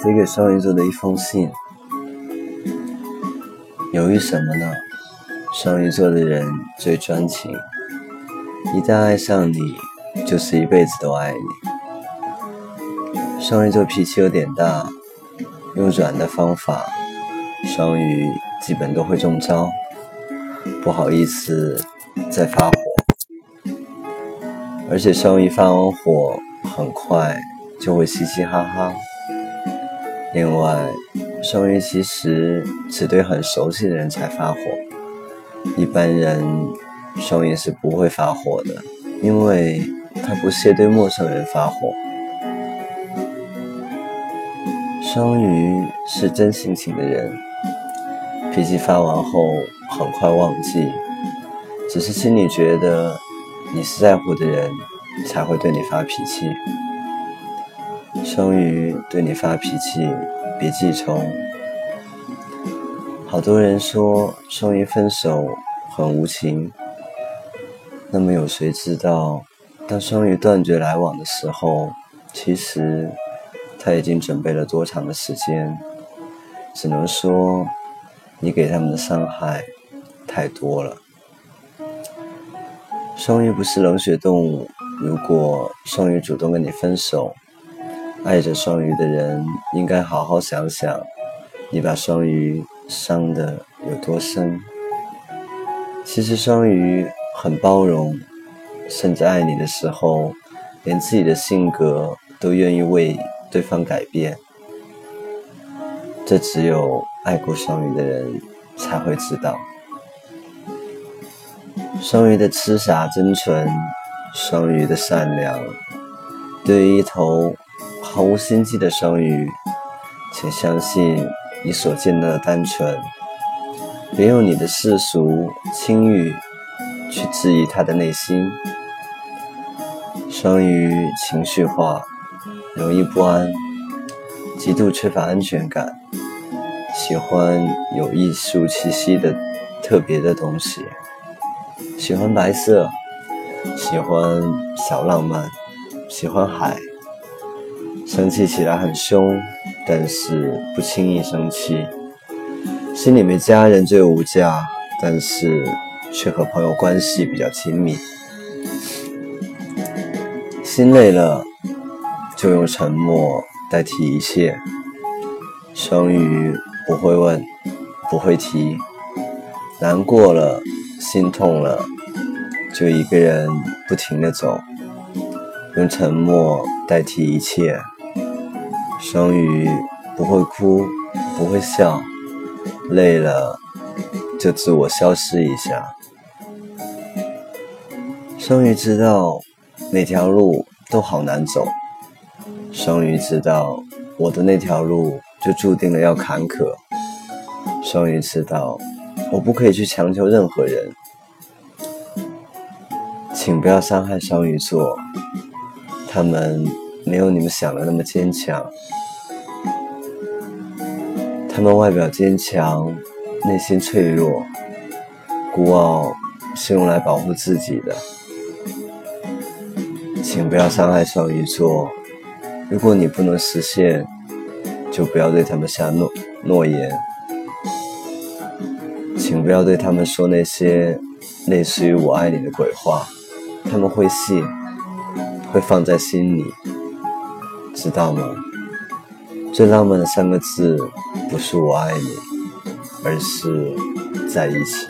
写给双鱼座的一封信。犹豫什么呢？双鱼座的人最专情，一旦爱上你，就是一辈子都爱你。双鱼座脾气有点大，用软的方法，双鱼基本都会中招。不好意思，再发火。而且双鱼发完火，很快就会嘻嘻哈哈。另外，双鱼其实只对很熟悉的人才发火，一般人双鱼是不会发火的，因为他不屑对陌生人发火。双鱼是真性情的人，脾气发完后很快忘记，只是心里觉得。你是在乎的人，才会对你发脾气。双鱼对你发脾气，别记仇。好多人说双鱼分手很无情，那么有谁知道，当双鱼断绝来往的时候，其实他已经准备了多长的时间？只能说，你给他们的伤害太多了。双鱼不是冷血动物。如果双鱼主动跟你分手，爱着双鱼的人应该好好想想，你把双鱼伤的有多深。其实双鱼很包容，甚至爱你的时候，连自己的性格都愿意为对方改变。这只有爱过双鱼的人才会知道。双鱼的痴傻真纯，双鱼的善良。对于一头毫无心机的双鱼，请相信你所见的单纯，别用你的世俗轻欲去质疑他的内心。双鱼情绪化，容易不安，极度缺乏安全感，喜欢有艺术气息的特别的东西。喜欢白色，喜欢小浪漫，喜欢海。生气起来很凶，但是不轻易生气。心里面家人最无价，但是却和朋友关系比较亲密。心累了，就用沉默代替一切。双鱼不会问，不会提，难过了。心痛了，就一个人不停的走，用沉默代替一切。双鱼不会哭，不会笑，累了就自我消失一下。双鱼知道哪条路都好难走，双鱼知道我的那条路就注定了要坎坷。双鱼知道。我不可以去强求任何人，请不要伤害双鱼座，他们没有你们想的那么坚强，他们外表坚强，内心脆弱，孤傲是用来保护自己的，请不要伤害双鱼座，如果你不能实现，就不要对他们下诺诺言。请不要对他们说那些类似于“我爱你”的鬼话，他们会信，会放在心里，知道吗？最浪漫的三个字不是“我爱你”，而是在一起。